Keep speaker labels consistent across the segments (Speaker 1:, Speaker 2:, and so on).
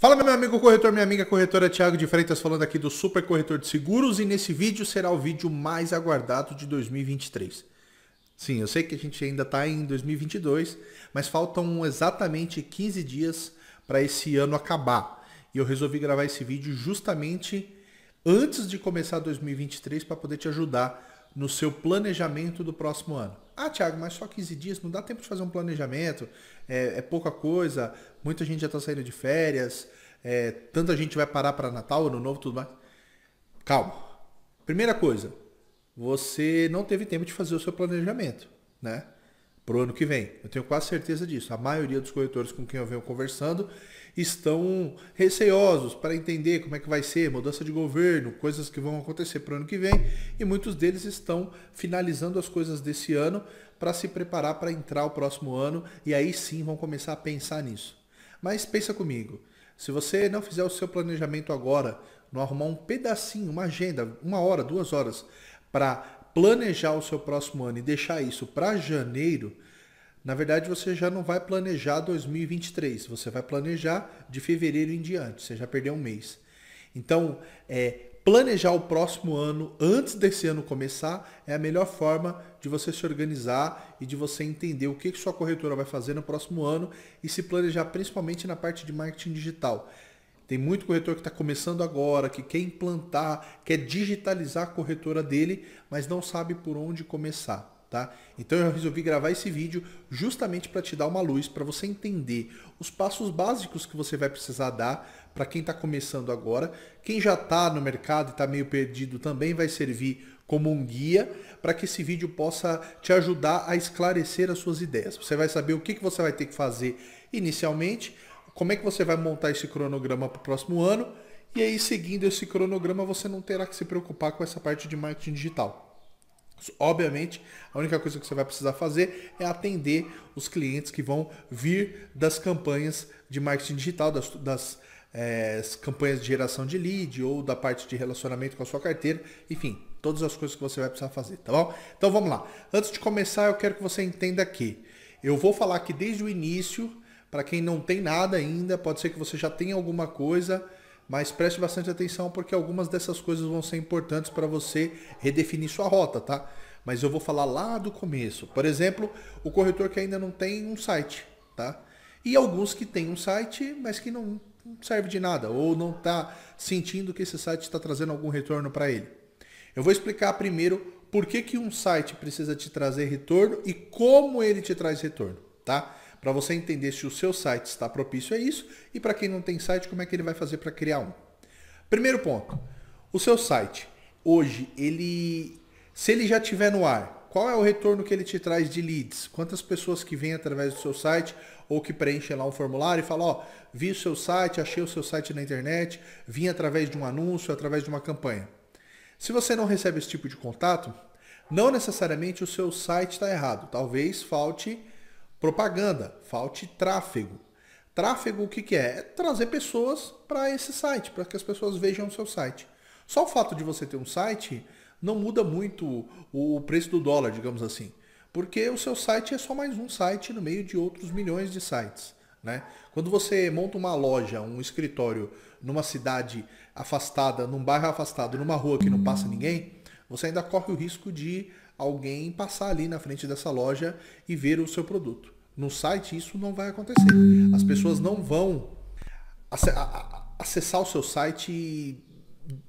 Speaker 1: Fala meu amigo corretor, minha amiga corretora Thiago de Freitas falando aqui do Super Corretor de Seguros e nesse vídeo será o vídeo mais aguardado de 2023. Sim, eu sei que a gente ainda está em 2022, mas faltam exatamente 15 dias para esse ano acabar. E eu resolvi gravar esse vídeo justamente antes de começar 2023 para poder te ajudar no seu planejamento do próximo ano. Ah, Thiago, mas só 15 dias, não dá tempo de fazer um planejamento, é, é pouca coisa, muita gente já está saindo de férias, é, tanta gente vai parar para Natal, Ano Novo, tudo mais. Calma. Primeira coisa, você não teve tempo de fazer o seu planejamento, né? Para o ano que vem. Eu tenho quase certeza disso. A maioria dos corretores com quem eu venho conversando estão receosos para entender como é que vai ser, mudança de governo, coisas que vão acontecer para o ano que vem, e muitos deles estão finalizando as coisas desse ano para se preparar para entrar o próximo ano e aí sim vão começar a pensar nisso. Mas pensa comigo, se você não fizer o seu planejamento agora, não arrumar um pedacinho, uma agenda, uma hora, duas horas, para planejar o seu próximo ano e deixar isso para janeiro, na verdade, você já não vai planejar 2023, você vai planejar de fevereiro em diante, você já perdeu um mês. Então, é, planejar o próximo ano antes desse ano começar é a melhor forma de você se organizar e de você entender o que, que sua corretora vai fazer no próximo ano e se planejar principalmente na parte de marketing digital. Tem muito corretor que está começando agora, que quer implantar, quer digitalizar a corretora dele, mas não sabe por onde começar tá? Então eu resolvi gravar esse vídeo justamente para te dar uma luz, para você entender os passos básicos que você vai precisar dar para quem está começando agora. Quem já está no mercado e está meio perdido também vai servir como um guia para que esse vídeo possa te ajudar a esclarecer as suas ideias. Você vai saber o que, que você vai ter que fazer inicialmente, como é que você vai montar esse cronograma para o próximo ano, e aí seguindo esse cronograma você não terá que se preocupar com essa parte de marketing digital. Obviamente, a única coisa que você vai precisar fazer é atender os clientes que vão vir das campanhas de marketing digital, das, das é, campanhas de geração de lead ou da parte de relacionamento com a sua carteira, enfim, todas as coisas que você vai precisar fazer, tá bom? Então vamos lá. Antes de começar, eu quero que você entenda que eu vou falar aqui desde o início, para quem não tem nada ainda, pode ser que você já tenha alguma coisa mas preste bastante atenção porque algumas dessas coisas vão ser importantes para você redefinir sua rota, tá? Mas eu vou falar lá do começo. Por exemplo, o corretor que ainda não tem um site, tá? E alguns que têm um site, mas que não serve de nada ou não está sentindo que esse site está trazendo algum retorno para ele. Eu vou explicar primeiro por que, que um site precisa te trazer retorno e como ele te traz retorno, tá? Para você entender se o seu site está propício a isso e para quem não tem site, como é que ele vai fazer para criar um. Primeiro ponto, o seu site, hoje, ele, se ele já estiver no ar, qual é o retorno que ele te traz de leads? Quantas pessoas que vêm através do seu site ou que preenchem lá um formulário e falam, ó, vi o seu site, achei o seu site na internet, vim através de um anúncio, através de uma campanha. Se você não recebe esse tipo de contato, não necessariamente o seu site está errado. Talvez falte propaganda, falte tráfego. Tráfego o que, que é? É trazer pessoas para esse site, para que as pessoas vejam o seu site. Só o fato de você ter um site não muda muito o preço do dólar, digamos assim. Porque o seu site é só mais um site no meio de outros milhões de sites. Né? Quando você monta uma loja, um escritório numa cidade afastada, num bairro afastado, numa rua que não passa ninguém, você ainda corre o risco de alguém passar ali na frente dessa loja e ver o seu produto. No site isso não vai acontecer. As pessoas não vão acessar o seu site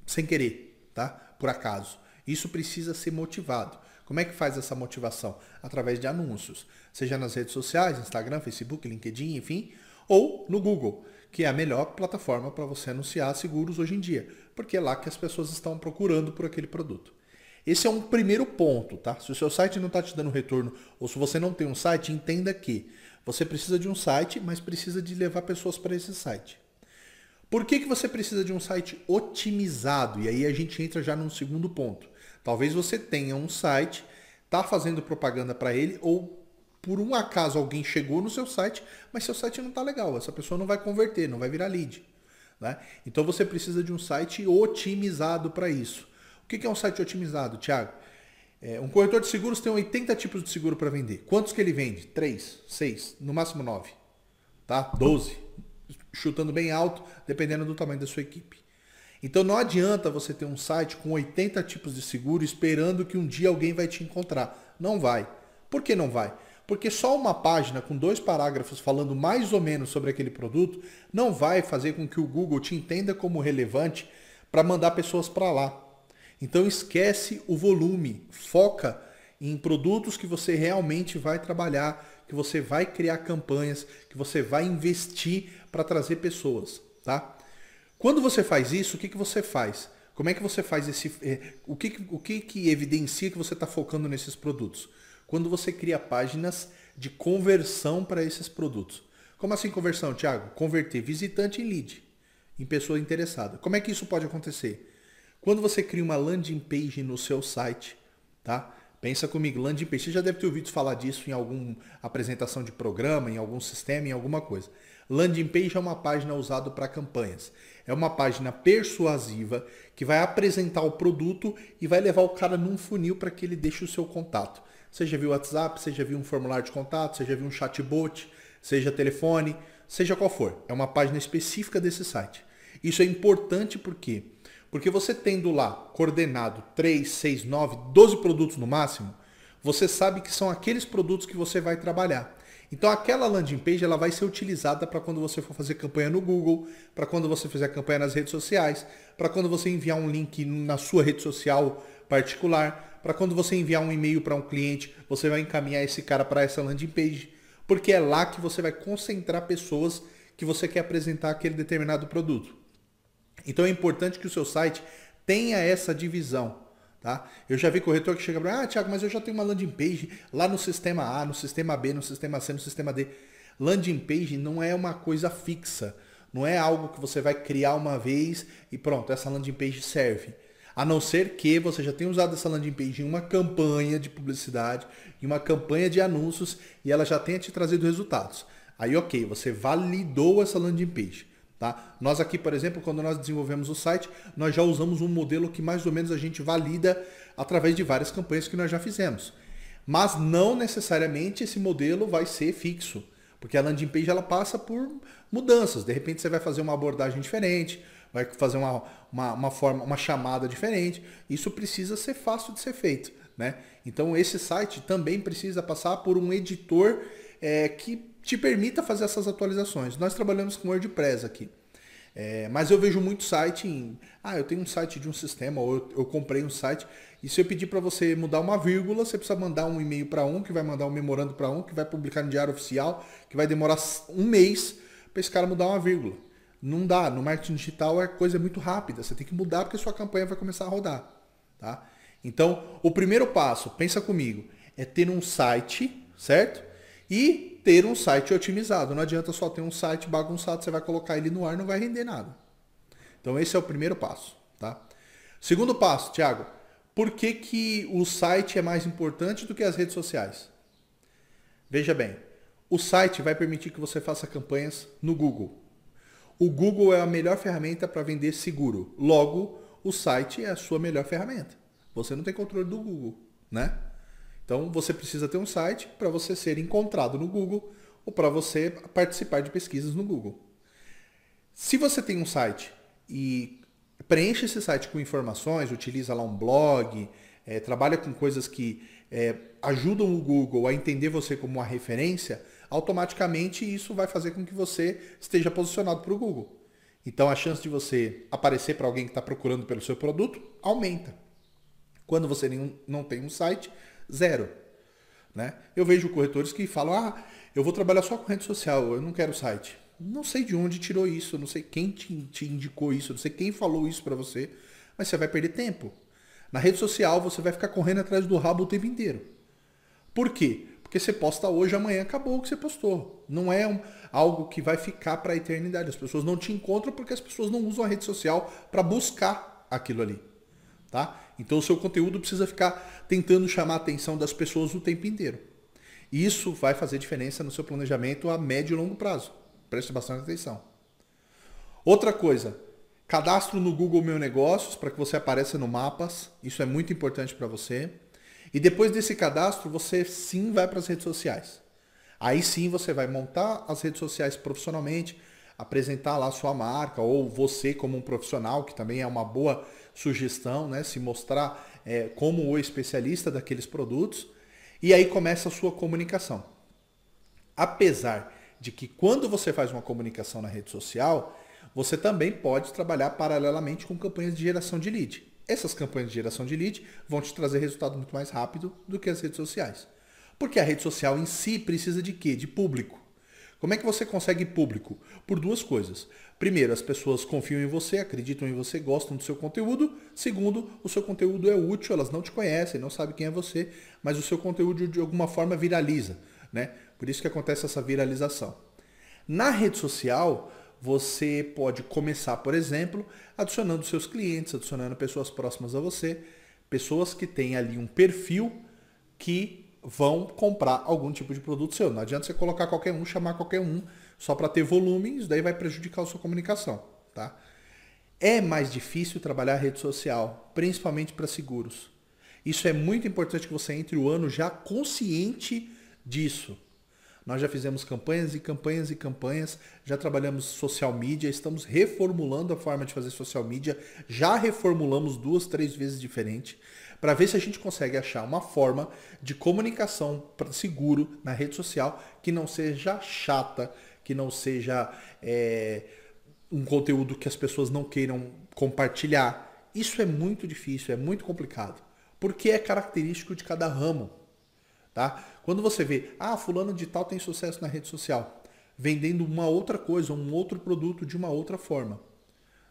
Speaker 1: sem querer, tá? Por acaso. Isso precisa ser motivado. Como é que faz essa motivação? Através de anúncios, seja nas redes sociais, Instagram, Facebook, LinkedIn, enfim, ou no Google, que é a melhor plataforma para você anunciar seguros hoje em dia, porque é lá que as pessoas estão procurando por aquele produto. Esse é um primeiro ponto, tá? Se o seu site não está te dando retorno, ou se você não tem um site, entenda que você precisa de um site, mas precisa de levar pessoas para esse site. Por que, que você precisa de um site otimizado? E aí a gente entra já num segundo ponto. Talvez você tenha um site, está fazendo propaganda para ele, ou por um acaso alguém chegou no seu site, mas seu site não está legal. Essa pessoa não vai converter, não vai virar lead. Né? Então você precisa de um site otimizado para isso que é um site otimizado, Thiago? É, um corretor de seguros tem 80 tipos de seguro para vender. Quantos que ele vende? 3, 6, no máximo 9. Tá? 12. chutando bem alto, dependendo do tamanho da sua equipe. Então não adianta você ter um site com 80 tipos de seguro esperando que um dia alguém vai te encontrar. Não vai. Por que não vai? Porque só uma página com dois parágrafos falando mais ou menos sobre aquele produto não vai fazer com que o Google te entenda como relevante para mandar pessoas para lá. Então esquece o volume, foca em produtos que você realmente vai trabalhar, que você vai criar campanhas, que você vai investir para trazer pessoas, tá? Quando você faz isso, o que, que você faz? Como é que você faz esse. É, o que, o que, que evidencia que você está focando nesses produtos? Quando você cria páginas de conversão para esses produtos. Como assim conversão, Thiago? Converter visitante em lead, em pessoa interessada. Como é que isso pode acontecer? Quando você cria uma landing page no seu site, tá? Pensa comigo, landing page, você já deve ter ouvido falar disso em alguma apresentação de programa, em algum sistema, em alguma coisa. Landing page é uma página usada para campanhas. É uma página persuasiva que vai apresentar o produto e vai levar o cara num funil para que ele deixe o seu contato. Seja via WhatsApp, seja via um formulário de contato, seja via um chatbot, seja telefone, seja qual for. É uma página específica desse site. Isso é importante por quê? Porque você tendo lá coordenado 3, 6, 9, 12 produtos no máximo, você sabe que são aqueles produtos que você vai trabalhar. Então aquela landing page ela vai ser utilizada para quando você for fazer campanha no Google, para quando você fizer campanha nas redes sociais, para quando você enviar um link na sua rede social particular, para quando você enviar um e-mail para um cliente, você vai encaminhar esse cara para essa landing page, porque é lá que você vai concentrar pessoas que você quer apresentar aquele determinado produto. Então é importante que o seu site tenha essa divisão. Tá? Eu já vi corretor que chega para ah, Thiago, mas eu já tenho uma landing page lá no sistema A, no sistema B, no sistema C, no sistema D. Landing page não é uma coisa fixa. Não é algo que você vai criar uma vez e pronto, essa landing page serve. A não ser que você já tenha usado essa landing page em uma campanha de publicidade, em uma campanha de anúncios e ela já tenha te trazido resultados. Aí, ok, você validou essa landing page. Tá? Nós aqui, por exemplo, quando nós desenvolvemos o site, nós já usamos um modelo que mais ou menos a gente valida através de várias campanhas que nós já fizemos. Mas não necessariamente esse modelo vai ser fixo, porque a landing page ela passa por mudanças. De repente você vai fazer uma abordagem diferente, vai fazer uma, uma, uma forma, uma chamada diferente. Isso precisa ser fácil de ser feito. Né? Então esse site também precisa passar por um editor é, que te permita fazer essas atualizações. Nós trabalhamos com WordPress aqui. É, mas eu vejo muito site em. Ah, eu tenho um site de um sistema, ou eu, eu comprei um site. E se eu pedir para você mudar uma vírgula, você precisa mandar um e-mail para um, que vai mandar um memorando para um, que vai publicar no diário oficial, que vai demorar um mês para esse cara mudar uma vírgula. Não dá. No marketing digital a coisa é muito rápida. Você tem que mudar porque sua campanha vai começar a rodar. Tá? Então, o primeiro passo, pensa comigo, é ter um site, certo? E ter um site otimizado. Não adianta só ter um site bagunçado, você vai colocar ele no ar não vai render nada. Então esse é o primeiro passo, tá? Segundo passo, Thiago, por que, que o site é mais importante do que as redes sociais? Veja bem, o site vai permitir que você faça campanhas no Google. O Google é a melhor ferramenta para vender seguro. Logo, o site é a sua melhor ferramenta. Você não tem controle do Google, né? Então você precisa ter um site para você ser encontrado no Google ou para você participar de pesquisas no Google. Se você tem um site e preenche esse site com informações, utiliza lá um blog, é, trabalha com coisas que é, ajudam o Google a entender você como uma referência, automaticamente isso vai fazer com que você esteja posicionado para o Google. Então a chance de você aparecer para alguém que está procurando pelo seu produto aumenta. Quando você não tem um site, Zero. Né? Eu vejo corretores que falam, ah, eu vou trabalhar só com rede social, eu não quero site. Não sei de onde tirou isso, não sei quem te, te indicou isso, não sei quem falou isso para você, mas você vai perder tempo. Na rede social você vai ficar correndo atrás do rabo o tempo inteiro. Por quê? Porque você posta hoje, amanhã acabou o que você postou. Não é um, algo que vai ficar para a eternidade. As pessoas não te encontram porque as pessoas não usam a rede social para buscar aquilo ali. Tá? Então o seu conteúdo precisa ficar tentando chamar a atenção das pessoas o tempo inteiro. Isso vai fazer diferença no seu planejamento a médio e longo prazo. Preste bastante atenção. Outra coisa, cadastro no Google Meu Negócios para que você apareça no mapas. Isso é muito importante para você. E depois desse cadastro, você sim vai para as redes sociais. Aí sim você vai montar as redes sociais profissionalmente, apresentar lá sua marca ou você como um profissional, que também é uma boa sugestão, né? Se mostrar é, como o especialista daqueles produtos. E aí começa a sua comunicação. Apesar de que quando você faz uma comunicação na rede social, você também pode trabalhar paralelamente com campanhas de geração de lead. Essas campanhas de geração de lead vão te trazer resultado muito mais rápido do que as redes sociais. Porque a rede social em si precisa de quê? De público. Como é que você consegue público? Por duas coisas. Primeiro, as pessoas confiam em você, acreditam em você, gostam do seu conteúdo. Segundo, o seu conteúdo é útil, elas não te conhecem, não sabem quem é você, mas o seu conteúdo de alguma forma viraliza. Né? Por isso que acontece essa viralização. Na rede social, você pode começar, por exemplo, adicionando seus clientes, adicionando pessoas próximas a você, pessoas que têm ali um perfil que vão comprar algum tipo de produto seu. Não adianta você colocar qualquer um, chamar qualquer um, só para ter volume, isso daí vai prejudicar a sua comunicação, tá? É mais difícil trabalhar rede social, principalmente para seguros. Isso é muito importante que você entre o ano já consciente disso. Nós já fizemos campanhas e campanhas e campanhas, já trabalhamos social media, estamos reformulando a forma de fazer social media, já reformulamos duas, três vezes diferente, para ver se a gente consegue achar uma forma de comunicação seguro na rede social que não seja chata, que não seja é, um conteúdo que as pessoas não queiram compartilhar. Isso é muito difícil, é muito complicado, porque é característico de cada ramo. Tá? Quando você vê, ah, fulano de tal tem sucesso na rede social, vendendo uma outra coisa, um outro produto de uma outra forma.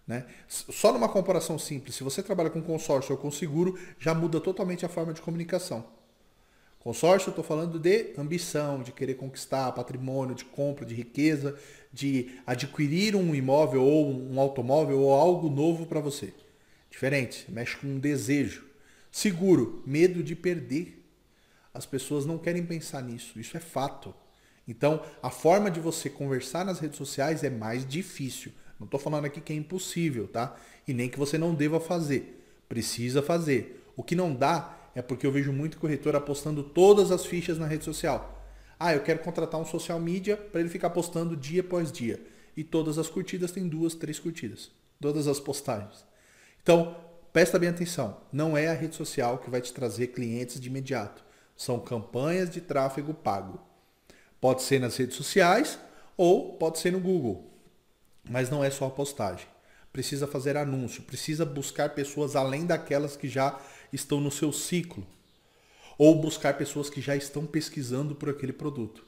Speaker 1: Né? Só numa comparação simples, se você trabalha com consórcio ou com seguro, já muda totalmente a forma de comunicação. Consórcio, eu estou falando de ambição, de querer conquistar patrimônio, de compra, de riqueza, de adquirir um imóvel ou um automóvel ou algo novo para você. Diferente, mexe com um desejo. Seguro, medo de perder. As pessoas não querem pensar nisso, isso é fato. Então, a forma de você conversar nas redes sociais é mais difícil. Não estou falando aqui que é impossível, tá? E nem que você não deva fazer. Precisa fazer. O que não dá é porque eu vejo muito corretor apostando todas as fichas na rede social. Ah, eu quero contratar um social media para ele ficar postando dia após dia. E todas as curtidas têm duas, três curtidas. Todas as postagens. Então, presta bem atenção. Não é a rede social que vai te trazer clientes de imediato. São campanhas de tráfego pago. Pode ser nas redes sociais ou pode ser no Google. Mas não é só a postagem. Precisa fazer anúncio, precisa buscar pessoas além daquelas que já estão no seu ciclo. Ou buscar pessoas que já estão pesquisando por aquele produto.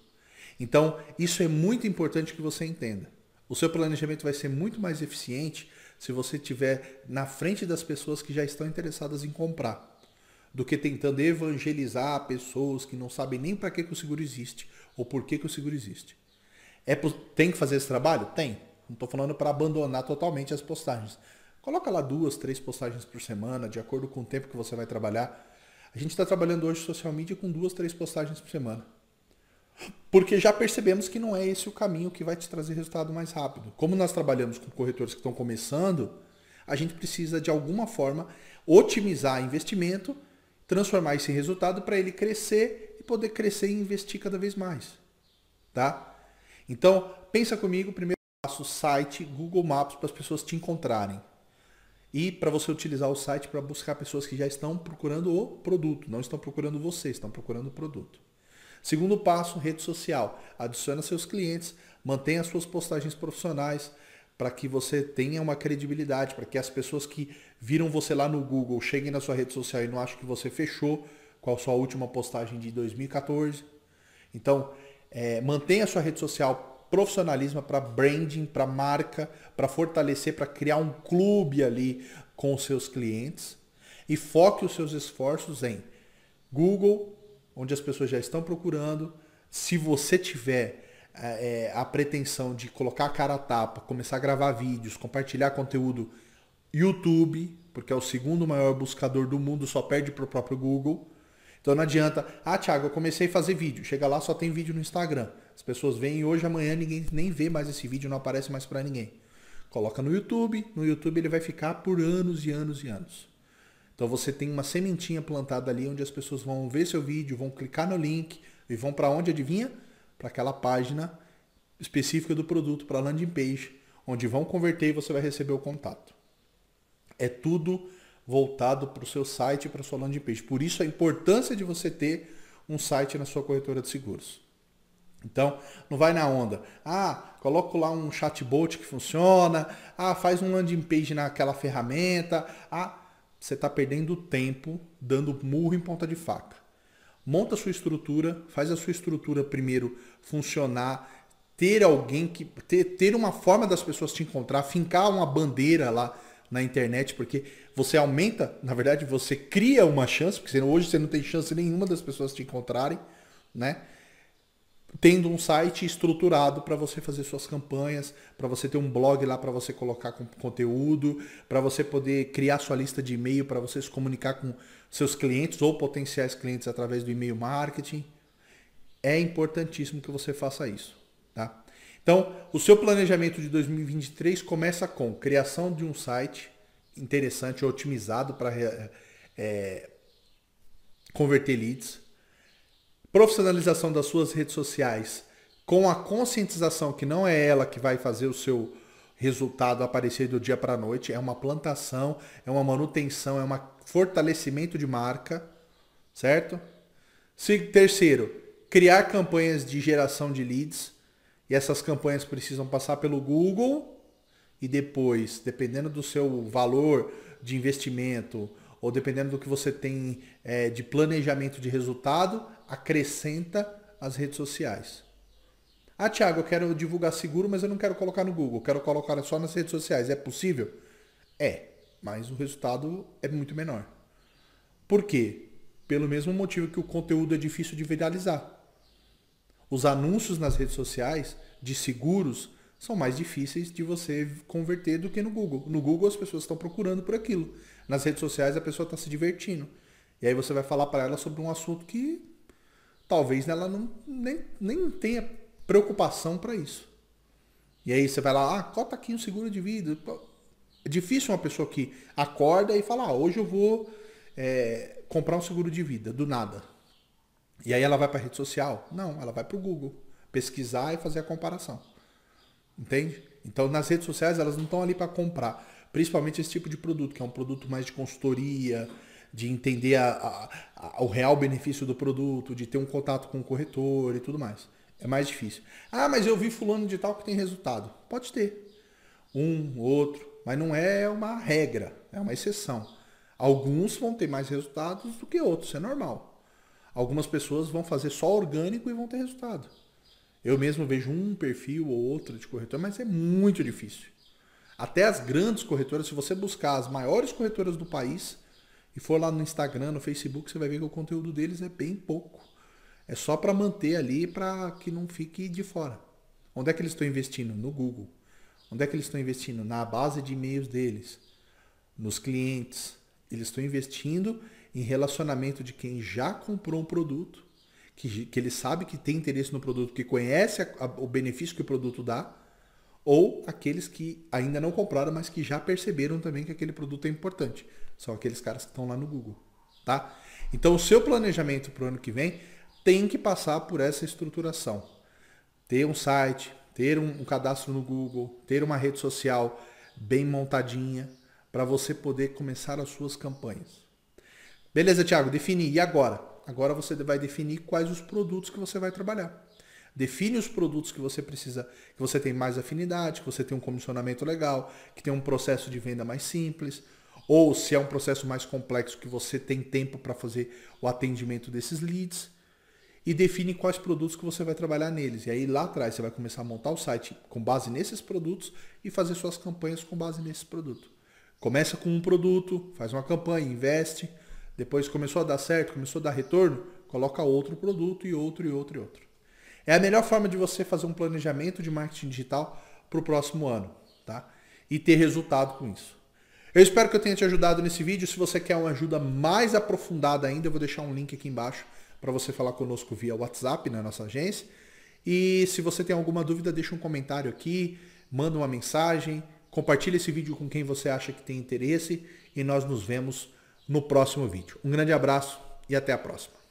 Speaker 1: Então, isso é muito importante que você entenda. O seu planejamento vai ser muito mais eficiente se você estiver na frente das pessoas que já estão interessadas em comprar do que tentando evangelizar pessoas que não sabem nem para que, que o seguro existe ou por que, que o seguro existe. É, tem que fazer esse trabalho? Tem. Não estou falando para abandonar totalmente as postagens. Coloca lá duas, três postagens por semana, de acordo com o tempo que você vai trabalhar. A gente está trabalhando hoje social media com duas, três postagens por semana. Porque já percebemos que não é esse o caminho que vai te trazer resultado mais rápido. Como nós trabalhamos com corretores que estão começando, a gente precisa de alguma forma otimizar investimento transformar esse resultado para ele crescer e poder crescer e investir cada vez mais. Tá? Então, pensa comigo, primeiro passo, site, Google Maps para as pessoas te encontrarem. E para você utilizar o site para buscar pessoas que já estão procurando o produto, não estão procurando você, estão procurando o produto. Segundo passo, rede social. Adiciona seus clientes, mantenha suas postagens profissionais, para que você tenha uma credibilidade, para que as pessoas que viram você lá no Google cheguem na sua rede social e não achem que você fechou com a sua última postagem de 2014. Então, é, mantenha a sua rede social profissionalismo para branding, para marca, para fortalecer, para criar um clube ali com os seus clientes e foque os seus esforços em Google, onde as pessoas já estão procurando. Se você tiver é, a pretensão de colocar a cara a tapa, começar a gravar vídeos, compartilhar conteúdo, YouTube, porque é o segundo maior buscador do mundo, só perde para o próprio Google. Então não adianta, ah, Thiago, eu comecei a fazer vídeo. Chega lá, só tem vídeo no Instagram. As pessoas veem hoje, amanhã ninguém nem vê mais esse vídeo, não aparece mais para ninguém. Coloca no YouTube, no YouTube ele vai ficar por anos e anos e anos. Então você tem uma sementinha plantada ali onde as pessoas vão ver seu vídeo, vão clicar no link e vão para onde adivinha? Para aquela página específica do produto para landing page, onde vão converter e você vai receber o contato. É tudo voltado para o seu site para a sua landing page. Por isso a importância de você ter um site na sua corretora de seguros. Então, não vai na onda. Ah, coloco lá um chatbot que funciona. Ah, faz um landing page naquela ferramenta. Ah, você está perdendo tempo dando murro em ponta de faca. Monta a sua estrutura, faz a sua estrutura primeiro funcionar, ter alguém que. ter, ter uma forma das pessoas te encontrar, fincar uma bandeira lá na internet, porque você aumenta, na verdade, você cria uma chance, porque hoje você não tem chance nenhuma das pessoas te encontrarem, né? Tendo um site estruturado para você fazer suas campanhas, para você ter um blog lá para você colocar conteúdo, para você poder criar sua lista de e-mail para você se comunicar com seus clientes ou potenciais clientes através do e-mail marketing. É importantíssimo que você faça isso, tá? Então, o seu planejamento de 2023 começa com criação de um site interessante, otimizado para é, converter leads, profissionalização das suas redes sociais com a conscientização que não é ela que vai fazer o seu resultado aparecer do dia para a noite, é uma plantação, é uma manutenção, é um fortalecimento de marca, certo? Terceiro, criar campanhas de geração de leads. E essas campanhas precisam passar pelo Google e depois, dependendo do seu valor de investimento ou dependendo do que você tem é, de planejamento de resultado, acrescenta as redes sociais. Ah, Thiago, eu quero divulgar seguro, mas eu não quero colocar no Google, quero colocar só nas redes sociais. É possível? É, mas o resultado é muito menor. Por quê? Pelo mesmo motivo que o conteúdo é difícil de viralizar. Os anúncios nas redes sociais de seguros são mais difíceis de você converter do que no Google. No Google as pessoas estão procurando por aquilo. Nas redes sociais a pessoa está se divertindo. E aí você vai falar para ela sobre um assunto que talvez ela não, nem, nem tenha preocupação para isso. E aí você vai lá, ah, cota aqui um seguro de vida. É difícil uma pessoa que acorda e fala, ah, hoje eu vou é, comprar um seguro de vida, do nada. E aí ela vai para a rede social? Não, ela vai para o Google pesquisar e fazer a comparação. Entende? Então nas redes sociais elas não estão ali para comprar. Principalmente esse tipo de produto, que é um produto mais de consultoria, de entender a, a, a, o real benefício do produto, de ter um contato com o corretor e tudo mais. É mais difícil. Ah, mas eu vi fulano de tal que tem resultado. Pode ter. Um, outro. Mas não é uma regra, é uma exceção. Alguns vão ter mais resultados do que outros, é normal. Algumas pessoas vão fazer só orgânico e vão ter resultado. Eu mesmo vejo um perfil ou outro de corretor, mas é muito difícil. Até as grandes corretoras, se você buscar as maiores corretoras do país e for lá no Instagram, no Facebook, você vai ver que o conteúdo deles é bem pouco. É só para manter ali para que não fique de fora. Onde é que eles estão investindo? No Google. Onde é que eles estão investindo? Na base de e-mails deles, nos clientes. Eles estão investindo em relacionamento de quem já comprou um produto, que, que ele sabe que tem interesse no produto, que conhece a, a, o benefício que o produto dá ou aqueles que ainda não compraram, mas que já perceberam também que aquele produto é importante. São aqueles caras que estão lá no Google, tá? Então o seu planejamento para o ano que vem tem que passar por essa estruturação. Ter um site, ter um, um cadastro no Google, ter uma rede social bem montadinha para você poder começar as suas campanhas. Beleza, Thiago, defini. E agora? Agora você vai definir quais os produtos que você vai trabalhar. Define os produtos que você precisa, que você tem mais afinidade, que você tem um comissionamento legal, que tem um processo de venda mais simples, ou se é um processo mais complexo que você tem tempo para fazer o atendimento desses leads. E define quais produtos que você vai trabalhar neles. E aí lá atrás você vai começar a montar o site com base nesses produtos e fazer suas campanhas com base nesses produtos. Começa com um produto, faz uma campanha, investe. Depois começou a dar certo, começou a dar retorno, coloca outro produto e outro e outro e outro. É a melhor forma de você fazer um planejamento de marketing digital para o próximo ano, tá? E ter resultado com isso. Eu espero que eu tenha te ajudado nesse vídeo. Se você quer uma ajuda mais aprofundada ainda, eu vou deixar um link aqui embaixo para você falar conosco via WhatsApp na nossa agência. E se você tem alguma dúvida, deixa um comentário aqui, manda uma mensagem, compartilha esse vídeo com quem você acha que tem interesse e nós nos vemos no próximo vídeo. Um grande abraço e até a próxima.